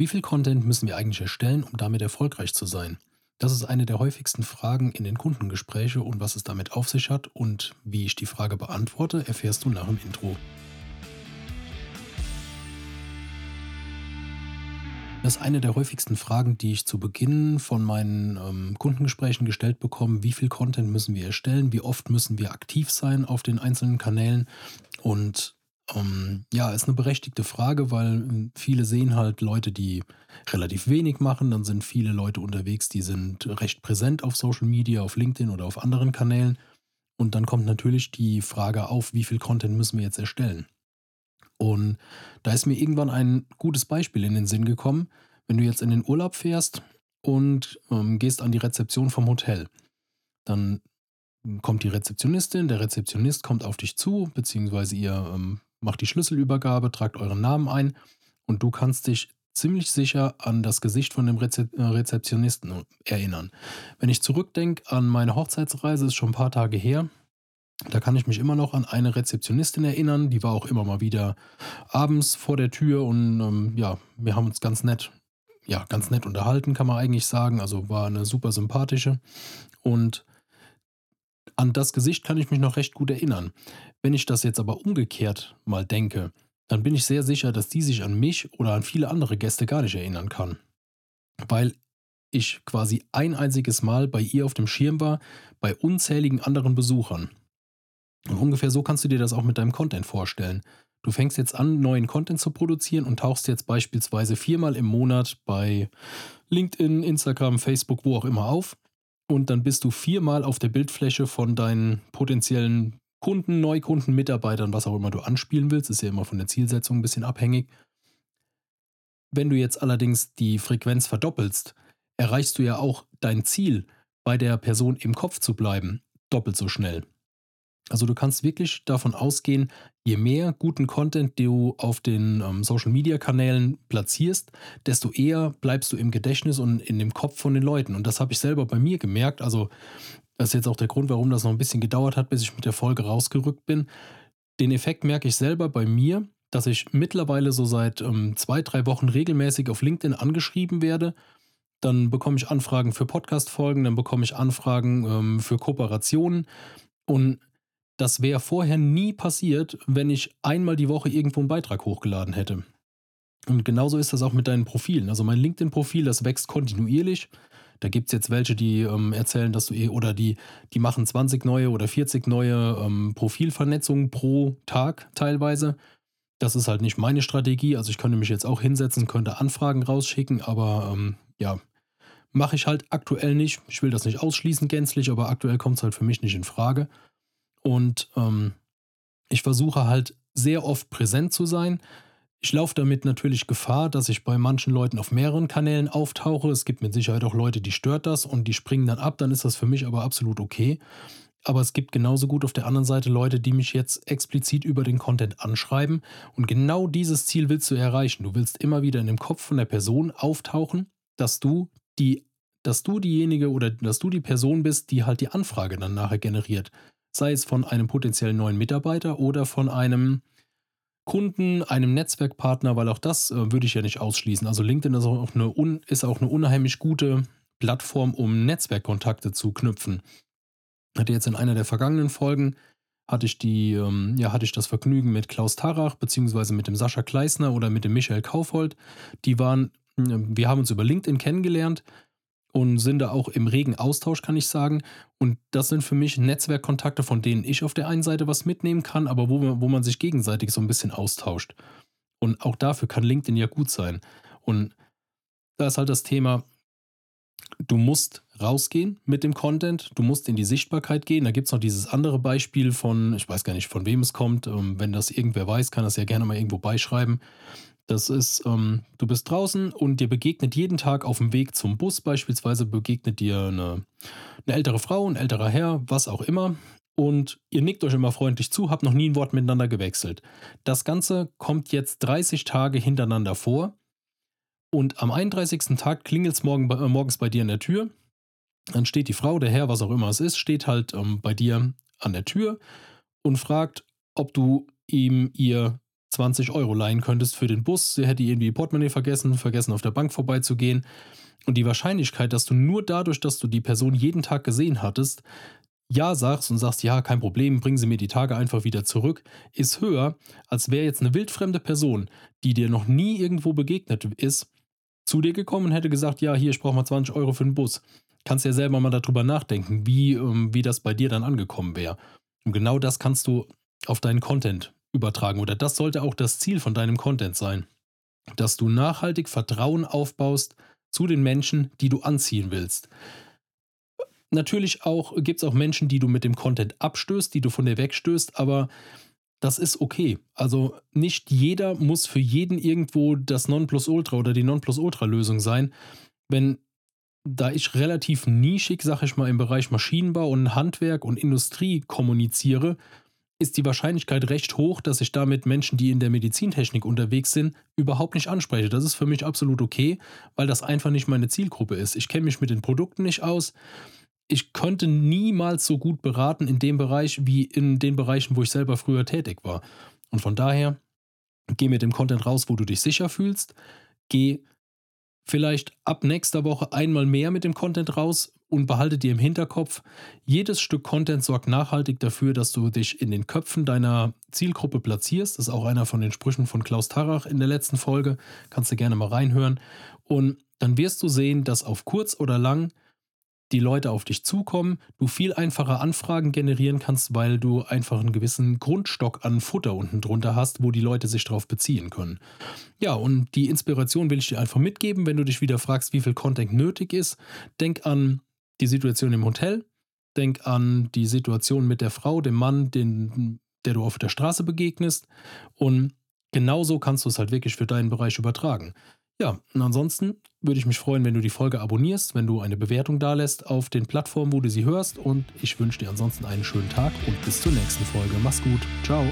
Wie viel Content müssen wir eigentlich erstellen, um damit erfolgreich zu sein? Das ist eine der häufigsten Fragen in den Kundengesprächen und was es damit auf sich hat und wie ich die Frage beantworte, erfährst du nach dem Intro. Das ist eine der häufigsten Fragen, die ich zu Beginn von meinen ähm, Kundengesprächen gestellt bekomme. Wie viel Content müssen wir erstellen? Wie oft müssen wir aktiv sein auf den einzelnen Kanälen? Und ähm, ja, ist eine berechtigte Frage, weil äh, viele sehen halt Leute, die relativ wenig machen. Dann sind viele Leute unterwegs, die sind recht präsent auf Social Media, auf LinkedIn oder auf anderen Kanälen. Und dann kommt natürlich die Frage auf, wie viel Content müssen wir jetzt erstellen? Und da ist mir irgendwann ein gutes Beispiel in den Sinn gekommen. Wenn du jetzt in den Urlaub fährst und ähm, gehst an die Rezeption vom Hotel, dann kommt die Rezeptionistin, der Rezeptionist kommt auf dich zu, beziehungsweise ihr ähm, macht die Schlüsselübergabe, tragt euren Namen ein und du kannst dich ziemlich sicher an das Gesicht von dem Rezep äh, Rezeptionisten erinnern. Wenn ich zurückdenke an meine Hochzeitsreise, ist schon ein paar Tage her, da kann ich mich immer noch an eine Rezeptionistin erinnern, die war auch immer mal wieder abends vor der Tür und ähm, ja, wir haben uns ganz nett, ja, ganz nett unterhalten, kann man eigentlich sagen. Also war eine super sympathische und an das Gesicht kann ich mich noch recht gut erinnern. Wenn ich das jetzt aber umgekehrt mal denke, dann bin ich sehr sicher, dass die sich an mich oder an viele andere Gäste gar nicht erinnern kann. Weil ich quasi ein einziges Mal bei ihr auf dem Schirm war, bei unzähligen anderen Besuchern. Und ungefähr so kannst du dir das auch mit deinem Content vorstellen. Du fängst jetzt an, neuen Content zu produzieren und tauchst jetzt beispielsweise viermal im Monat bei LinkedIn, Instagram, Facebook, wo auch immer auf und dann bist du viermal auf der Bildfläche von deinen potenziellen Kunden, Neukunden, Mitarbeitern, was auch immer du anspielen willst. Ist ja immer von der Zielsetzung ein bisschen abhängig. Wenn du jetzt allerdings die Frequenz verdoppelst, erreichst du ja auch dein Ziel, bei der Person im Kopf zu bleiben, doppelt so schnell. Also du kannst wirklich davon ausgehen, je mehr guten Content du auf den ähm, Social-Media-Kanälen platzierst, desto eher bleibst du im Gedächtnis und in dem Kopf von den Leuten. Und das habe ich selber bei mir gemerkt. Also das ist jetzt auch der Grund, warum das noch ein bisschen gedauert hat, bis ich mit der Folge rausgerückt bin. Den Effekt merke ich selber bei mir, dass ich mittlerweile so seit ähm, zwei, drei Wochen regelmäßig auf LinkedIn angeschrieben werde. Dann bekomme ich Anfragen für Podcast-Folgen, dann bekomme ich Anfragen ähm, für Kooperationen. Und das wäre vorher nie passiert, wenn ich einmal die Woche irgendwo einen Beitrag hochgeladen hätte. Und genauso ist das auch mit deinen Profilen. Also mein LinkedIn-Profil, das wächst kontinuierlich. Da gibt es jetzt welche, die ähm, erzählen, dass du eh oder die, die machen 20 neue oder 40 neue ähm, Profilvernetzungen pro Tag teilweise. Das ist halt nicht meine Strategie. Also ich könnte mich jetzt auch hinsetzen, könnte Anfragen rausschicken, aber ähm, ja, mache ich halt aktuell nicht. Ich will das nicht ausschließen gänzlich, aber aktuell kommt es halt für mich nicht in Frage. Und ähm, ich versuche halt sehr oft präsent zu sein. Ich laufe damit natürlich Gefahr, dass ich bei manchen Leuten auf mehreren Kanälen auftauche. Es gibt mit Sicherheit auch Leute, die stört das und die springen dann ab. Dann ist das für mich aber absolut okay. Aber es gibt genauso gut auf der anderen Seite Leute, die mich jetzt explizit über den Content anschreiben. Und genau dieses Ziel willst du erreichen. Du willst immer wieder in dem Kopf von der Person auftauchen, dass du die, dass du diejenige oder dass du die Person bist, die halt die Anfrage dann nachher generiert sei es von einem potenziellen neuen Mitarbeiter oder von einem Kunden, einem Netzwerkpartner, weil auch das äh, würde ich ja nicht ausschließen. Also LinkedIn ist auch, eine un, ist auch eine unheimlich gute Plattform, um Netzwerkkontakte zu knüpfen. Hatte jetzt in einer der vergangenen Folgen hatte ich die, ähm, ja, hatte ich das Vergnügen mit Klaus Tarach beziehungsweise mit dem Sascha Kleisner oder mit dem Michael Kaufhold. Die waren, äh, wir haben uns über LinkedIn kennengelernt und sind da auch im regen Austausch, kann ich sagen. Und das sind für mich Netzwerkkontakte, von denen ich auf der einen Seite was mitnehmen kann, aber wo, wo man sich gegenseitig so ein bisschen austauscht. Und auch dafür kann LinkedIn ja gut sein. Und da ist halt das Thema, du musst rausgehen mit dem Content, du musst in die Sichtbarkeit gehen. Da gibt es noch dieses andere Beispiel von, ich weiß gar nicht, von wem es kommt. Ähm, wenn das irgendwer weiß, kann das ja gerne mal irgendwo beischreiben. Das ist, ähm, du bist draußen und dir begegnet jeden Tag auf dem Weg zum Bus beispielsweise begegnet dir eine, eine ältere Frau, ein älterer Herr, was auch immer. Und ihr nickt euch immer freundlich zu, habt noch nie ein Wort miteinander gewechselt. Das Ganze kommt jetzt 30 Tage hintereinander vor. Und am 31. Tag klingelt es morgen, äh, morgens bei dir an der Tür. Dann steht die Frau, der Herr, was auch immer es ist, steht halt ähm, bei dir an der Tür und fragt, ob du ihm ihr 20 Euro leihen könntest für den Bus. Sie hätte irgendwie Portemonnaie vergessen, vergessen auf der Bank vorbeizugehen. Und die Wahrscheinlichkeit, dass du nur dadurch, dass du die Person jeden Tag gesehen hattest, ja sagst und sagst, ja, kein Problem, bringen Sie mir die Tage einfach wieder zurück, ist höher, als wäre jetzt eine wildfremde Person, die dir noch nie irgendwo begegnet ist, zu dir gekommen und hätte gesagt, ja, hier, ich brauche mal 20 Euro für den Bus. Kannst ja selber mal darüber nachdenken, wie, ähm, wie das bei dir dann angekommen wäre. Und genau das kannst du auf deinen Content übertragen. Oder das sollte auch das Ziel von deinem Content sein. Dass du nachhaltig Vertrauen aufbaust zu den Menschen, die du anziehen willst. Natürlich auch gibt es auch Menschen, die du mit dem Content abstößt, die du von dir wegstößt, aber das ist okay. Also nicht jeder muss für jeden irgendwo das Nonplusultra oder die Nonplusultra-Lösung sein. Wenn da ich relativ nischig, sag ich mal, im Bereich Maschinenbau und Handwerk und Industrie kommuniziere, ist die Wahrscheinlichkeit recht hoch, dass ich damit Menschen, die in der Medizintechnik unterwegs sind, überhaupt nicht anspreche. Das ist für mich absolut okay, weil das einfach nicht meine Zielgruppe ist. Ich kenne mich mit den Produkten nicht aus ich könnte niemals so gut beraten in dem Bereich wie in den Bereichen, wo ich selber früher tätig war. Und von daher, geh mit dem Content raus, wo du dich sicher fühlst. Geh vielleicht ab nächster Woche einmal mehr mit dem Content raus und behalte dir im Hinterkopf, jedes Stück Content sorgt nachhaltig dafür, dass du dich in den Köpfen deiner Zielgruppe platzierst. Das ist auch einer von den Sprüchen von Klaus Tarach in der letzten Folge. Kannst du gerne mal reinhören. Und dann wirst du sehen, dass auf kurz oder lang die Leute auf dich zukommen, du viel einfacher Anfragen generieren kannst, weil du einfach einen gewissen Grundstock an Futter unten drunter hast, wo die Leute sich darauf beziehen können. Ja, und die Inspiration will ich dir einfach mitgeben, wenn du dich wieder fragst, wie viel Content nötig ist. Denk an die Situation im Hotel, denk an die Situation mit der Frau, dem Mann, den, der du auf der Straße begegnest und genauso kannst du es halt wirklich für deinen Bereich übertragen. Ja, und ansonsten würde ich mich freuen, wenn du die Folge abonnierst, wenn du eine Bewertung dalässt auf den Plattformen, wo du sie hörst. Und ich wünsche dir ansonsten einen schönen Tag und bis zur nächsten Folge. Mach's gut. Ciao.